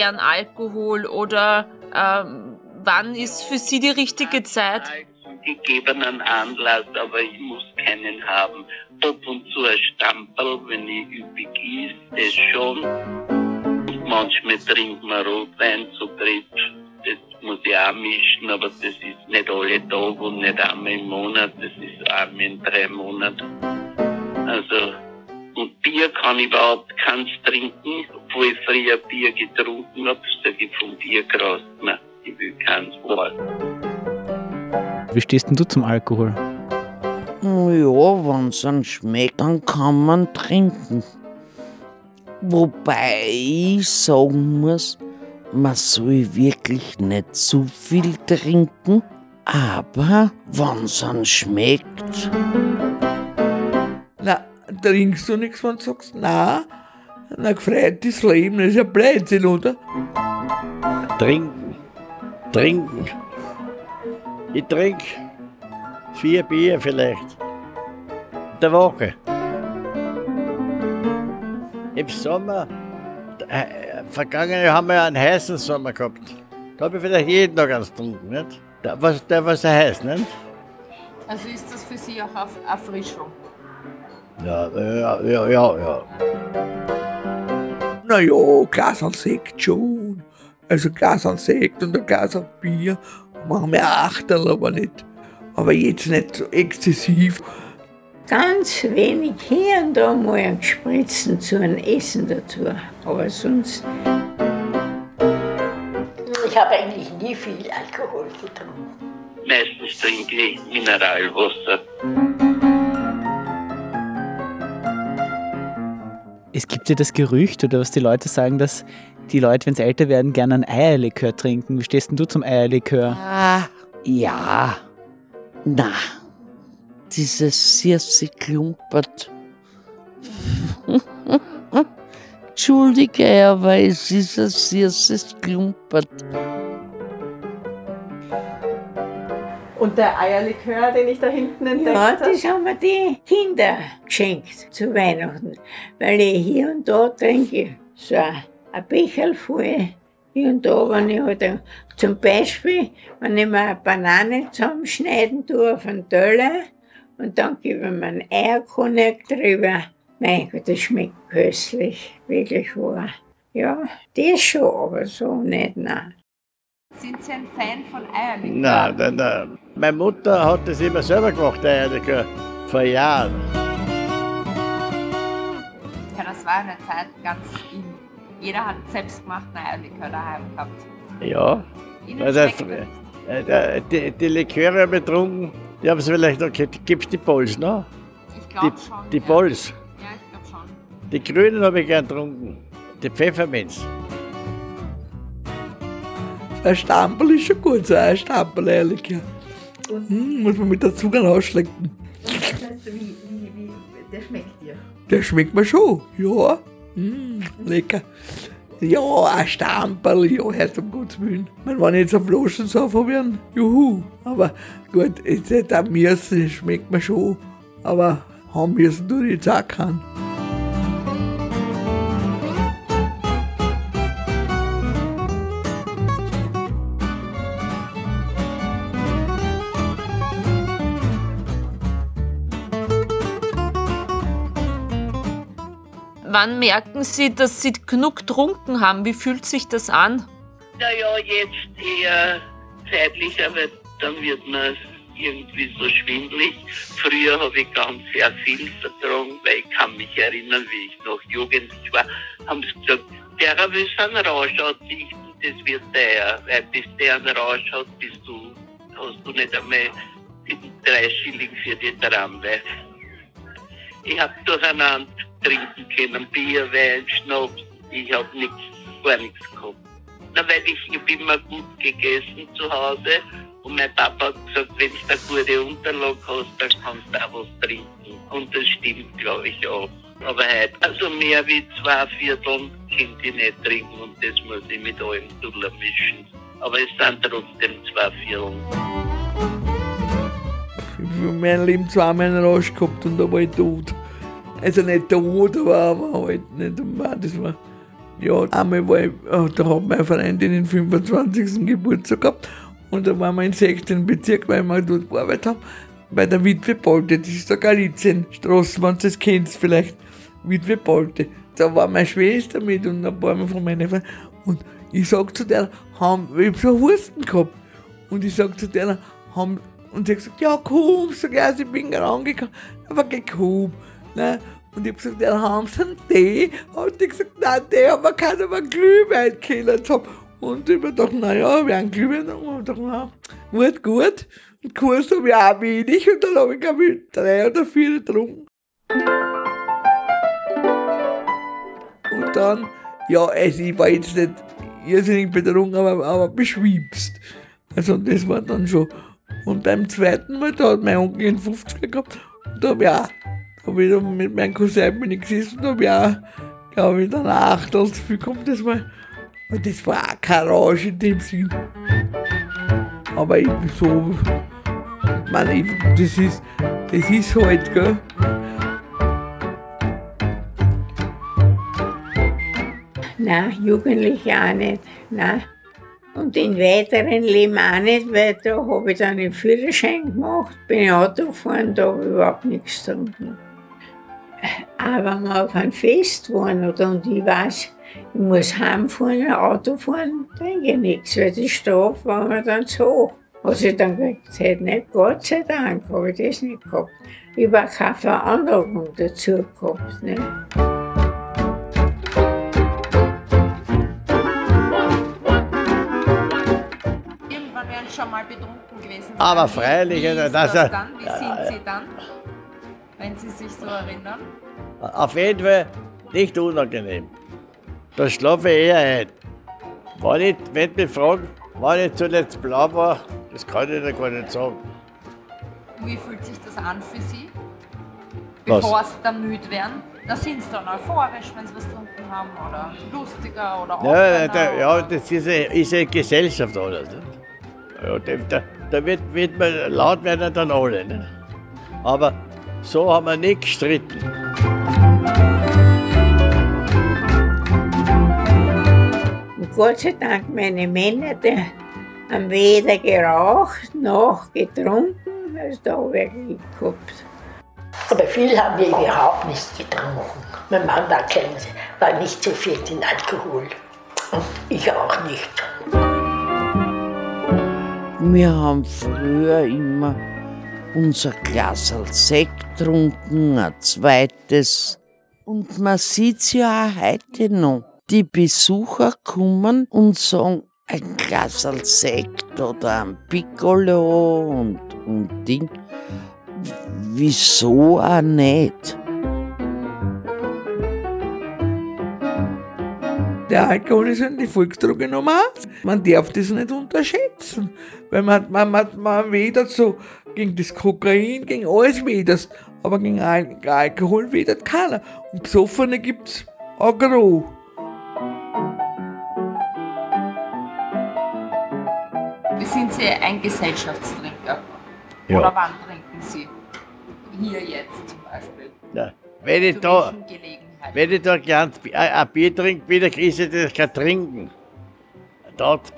gern Alkohol oder ähm, wann ist für Sie die richtige Zeit? gegebenen Anlass, aber ich muss keinen haben. Ab und zu ein Stamperl, wenn ich üppig ist, das schon. Und manchmal trinkt man Rotwein zu dritt. Das muss ich auch mischen, aber das ist nicht alle Tage und nicht einmal im Monat. Das ist einmal in drei Monaten. Also, und Bier kann ich überhaupt keins trinken, obwohl ich früher Bier getrunken habe, sage ich vom Bier graust mir. Ich will keins Wort. Wie stehst denn du zum Alkohol? Ja, wenn es einem schmeckt, dann kann man trinken. Wobei ich sagen muss, man soll wirklich nicht zu viel trinken, aber wenn es einem schmeckt. Na, trinkst du nichts, wenn du sagst, na, na, gefreut das Leben, das ist ja Blödsinn, oder? Trinken. Trinken. Ich trinke vier Bier vielleicht. In der Woche. Im Sommer, äh, vergangene haben wir einen heißen Sommer gehabt. Da habe ich vielleicht jeden Tag eins getrunken, nicht? Der, was, der was er heißt, nicht? Also ist das für Sie auch Erfrischung? Ja, ja, ja, ja, ja. Na ja, Glas an Sekt schon. Also Glas an Sekt und ein Glas an Bier. Machen wir Achtel, aber nicht. Aber jetzt nicht so exzessiv. Ganz wenig hier und da mal ein Spritzen zu einem Essen dazu. Aber sonst. Ich habe eigentlich nie viel Alkohol getrunken. Meistens trinke ich Mineralwasser. Es gibt ja das Gerücht, oder was die Leute sagen, dass die Leute, wenn sie älter werden, gerne ein Eierlikör trinken. Wie stehst denn du zum Eierlikör? Ah, ja. Na, dieses süße Klumpert. Entschuldige, aber es ist ein süßes Klumpert. Und der Eierlikör, den ich da hinten entdeckt Ja, habe? das haben mir die Kinder geschenkt zu Weihnachten. Weil ich hier und da trinke so ein Becherl voll. Hier und da, wenn ich halt ein, zum Beispiel, wenn ich mir eine Banane zusammenschneiden tue auf einen Teller und dann gebe ich mir einen Eierkonjak drüber. Mein Gott, das schmeckt köstlich, wirklich wahr. Ja, das schon, aber so nicht, nein. Sind Sie ein Fan von Eierlikör? Nein, nein, nein. Meine Mutter hat das immer selber gemacht, Eierlikör. Vor Jahren. Ja, das war eine Zeit ganz in. Jeder hat selbstgemachten Eierlikör daheim gehabt. Ja. Also, die, die Liköre betrunken, die haben sie vielleicht noch gekriegt. Gibt es die Bols noch? Ich Die, glaube schon. die ja. Bols. Ja, ich glaube schon. Die Grünen habe ich gern getrunken. Die Pfefferminz. Ein Stampel ist schon gut, so ein Stampel, ehrlich. Ja. Hm, muss man mit der Zunge ausschlecken. wie, wie, wie, der schmeckt dir. Der schmeckt mir schon, ja. Mm, lecker. Ja, ein Stamperl, ja, hört um Gottes Willen. Wenn ich jetzt eine Flasche so probieren, juhu. Aber gut, jetzt nicht am Müssen, schmeckt mir schon. Aber haben müssen ich jetzt auch keinen. Wann merken Sie, dass Sie genug getrunken haben? Wie fühlt sich das an? Naja, jetzt eher zeitlicher, weil dann wird man irgendwie so schwindlig. Früher habe ich ganz sehr viel vertragen, weil ich kann mich erinnern, wie ich noch jugendlich war, haben sie gesagt, der will einen Rausch ausrichten, das wird der, weil bis der einen Rausch hat, bist du, hast du nicht einmal drei Schilling für die Tramway. Ich habe durcheinander trinken können, Bier, Wein, Schnaps, ich habe nichts, gar nichts gehabt. Na, weil ich, ich hab immer gut gegessen zu Hause und mein Papa hat gesagt, wenn du eine gute Unterlage hast, dann kannst du auch was trinken. Und das stimmt, glaube ich, auch. Aber heute, also mehr wie zwei Viertel kann ich nicht trinken und das muss ich mit allem durchmischen. Aber es sind trotzdem zwei Viertel. Ich habe in meinem Leben zweimal einen Rausch gehabt und da war ich tot. Also nicht tot, aber, aber halt nicht. Das war, ja, einmal war ich, äh, da hat meine Freundin den 25. Geburtstag gehabt und da waren wir im 16. Bezirk, weil wir dort gearbeitet haben, bei der Witwe Bolte, das ist der Galizienstraße, wenn du das kennst vielleicht, Witwe Bolte. Da war meine Schwester mit und ein paar von meinen Freunden und ich sag zu der, haben, ich hab so Husten gehabt und ich sag zu der, haben, und sie hat gesagt, ja komm, sag ich, ich bin gerade angekommen, aber geh komm, ne? Und ich hab gesagt, ja, haben Sie einen Tee? Und die gesagt, nein, Tee haben wir keinen, aber Glühwein haben. Und ich hab gedacht, naja, wir haben Glühwein. Und ich hab gedacht, na, gut, gut. Und Kurs habe ich auch wenig und dann habe ich, glaube ich, drei oder vier getrunken. Und dann, ja, also ich war jetzt nicht irrsinnig betrunken, aber, aber beschwipst. Also das war dann schon. Und beim zweiten Mal, da hat mein Onkel einen 50er gehabt. Und da habe ich auch, da dann mit meinem Cousin bin ich gesessen und habe ich auch, glaube ich, dann Achtel zu viel gehabt. Das war, und das war auch kein Rausch in dem Sinn. Aber bin so, ich meine, das ist, das ist halt, gell. Nein, Jugendliche auch nicht. Nein. Und in weiteren Leben auch nicht, weil da habe ich dann den Führerschein gemacht, bin Auto gefahren, da habe ich überhaupt nichts getrunken. Aber wenn wir auf einem Fest waren oder, und ich weiß, ich muss heimfahren, Auto fahren, trinke ich nichts, weil die Strafe war mir dann zu hoch. Was ich dann gesagt nicht, Gott sei Dank habe ich das nicht gehabt. Ich habe auch keine Veranlagung dazu gehabt. Nicht? Irgendwann werden Sie schon mal betrunken gewesen. Aber freilich, Wie also ist das das ist- dann? Wie sind Sie dann? Wenn Sie sich so erinnern? Auf jeden Fall nicht unangenehm. Da schlafe ich eher ein. Wenn ich, wenn mich fragen, wann ich zuletzt blau war, das kann ich dir gar nicht sagen. Wie fühlt sich das an für Sie? Was? Bevor Sie dann müde werden? Da sind Sie dann euphorisch, wenn Sie was getrunken haben oder lustiger oder Ja, da, ja das ist eine, ist eine Gesellschaft alles. Ja, da, da, wird, wird man laut werden dann alle. Nicht? Aber so haben wir nicht gestritten. Gott sei Dank, meine Männer, die haben weder geraucht noch getrunken, also da habe ich Glück gehabt. Aber viel haben wir überhaupt nicht getrunken. Mein Mann war, kein, war nicht so viel in Alkohol. Und ich auch nicht. Wir haben früher immer unser Glas Sekt getrunken, ein zweites. Und man sieht's ja auch heute noch. Die Besucher kommen und sagen, ein Glas Sekt oder ein Piccolo und, und Ding. Wieso auch nicht? Der Alkohol ist halt die Volksdroge Nummer eins. Man darf das nicht unterschätzen. Weil man, man, man, man wedert so gegen das Kokain, gegen alles wedert. Aber gegen Al Alkohol wedert keiner. Und Besoffene gibt's agro. Wie Sie ein Gesellschaftstrinker? Ja. Oder wann trinken Sie? Hier jetzt zum Beispiel. Ja. Wenn ich Zu da, wenn ich da gern ein ein Bier trinke, wieder ist das kein Trinken. Dort,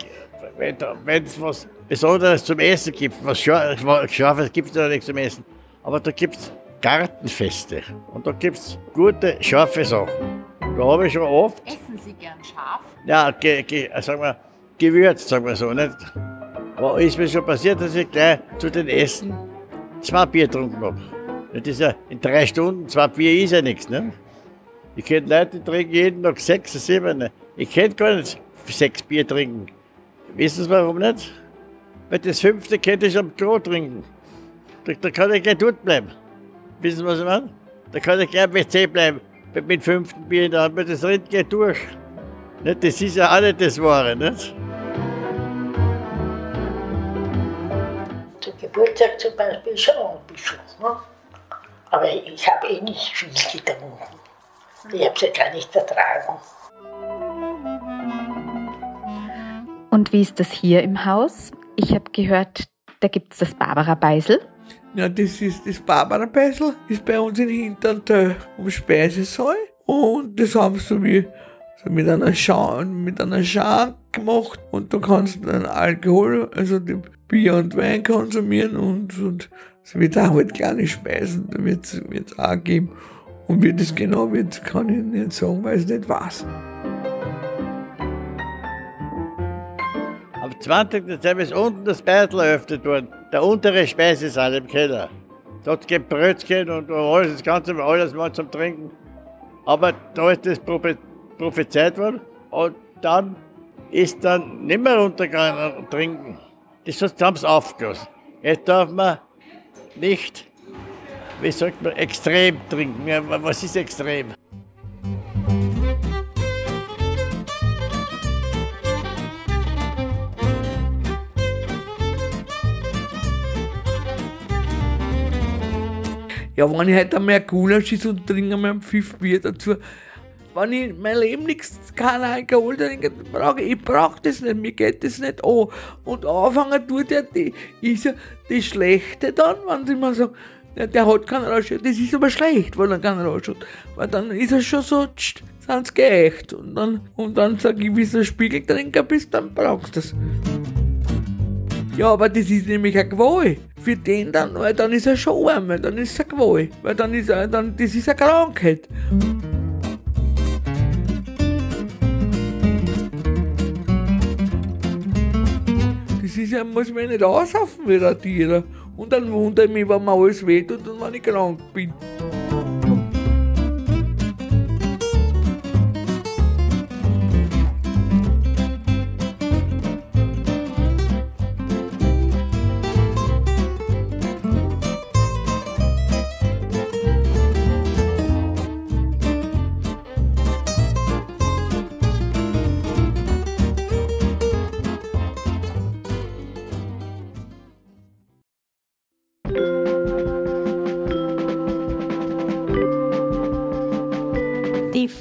wenn es was Besonderes zum Essen gibt, was Scha- was Scharfes gibt es da nichts zum Essen. Aber da gibt es Gartenfeste und da gibt es gute, scharfe Sachen. Da habe ich schon oft, Essen Sie gern scharf? ja, ge, ge, äh, sagen wir, gewürzt, sagen wir so, nicht? Aber ist mir schon passiert, dass ich gleich zu den Essen zwei Bier getrunken habe. Das ist ja in drei Stunden, zwei Bier ist ja nichts, ne? Ich kenne Leute, die trinken jeden Tag sechs, sieben. Ich könnte gar nicht sechs Bier trinken. Wissen Sie warum nicht? Weil das fünfte könnte ich am Klo trinken. Da, da kann ich gleich dort bleiben. Wissen Sie, was ich meine? Da kann ich gleich am WC bleiben. Mit dem fünften Bier in der Hand, das rennt gleich durch. Das ist ja nicht das Wahre, nicht? Geburtstag zum Beispiel schon ein bisschen. Ne? Aber ich habe eh nicht viel getrunken. Ich habe es ja gar nicht ertragen. Und wie ist das hier im Haus? Ich habe gehört, da gibt es das Barbara Beisel. Ja, das ist das Barbara Beisel, ist bei uns in Hintertö am Speisesaal. Und das haben sie mir mit einer Schau mit einer Schau gemacht und da kannst du dann Alkohol, also Bier und Wein konsumieren und, und es wird auch halt kleine Speisen, da wird es auch geben. Und wie das genau wird, kann ich nicht sagen, weil es nicht weiß. Am 20. Dezember ist unten das Beitel eröffnet worden, der untere Speisesaal im Keller. Dort gibt Brötchen und alles, das Ganze, alles mal zum Trinken. Aber da ist das prophezeit worden und dann ist dann nicht mehr runtergegangen und trinken. Das haben sie aufgelassen. Jetzt darf man nicht, wie sagt man, extrem trinken. Was ist extrem? Ja, wenn ich heute einmal Gulasch ist und trinke einmal ein Pfiff Bier dazu, wenn ich mein Leben nichts, kein Alkohol trinke, brauche ich, brauche das nicht, mir geht das nicht an. Und anfangen tut er, die, ist ja das Schlechte dann, wenn sie mal sagen, ja, der hat keinen Rausch, das ist aber schlecht, weil er keinen Rausch hat. Weil dann ist er schon so, tsch, sind sie geächt. Und dann, und dann sage ich, wie du Spiegeltrinker bist, dann brauchst du das. Ja, aber das ist nämlich eine Qual. Für den dann, weil dann ist er schon arm, weil dann ist eine Qual. Weil dann ist er, dann, das ist eine Krankheit. Ja, muss man nicht ausschaffen wie ein Tier. Und dann wundere ich mich, wenn mir alles wehtut und wenn ich krank bin.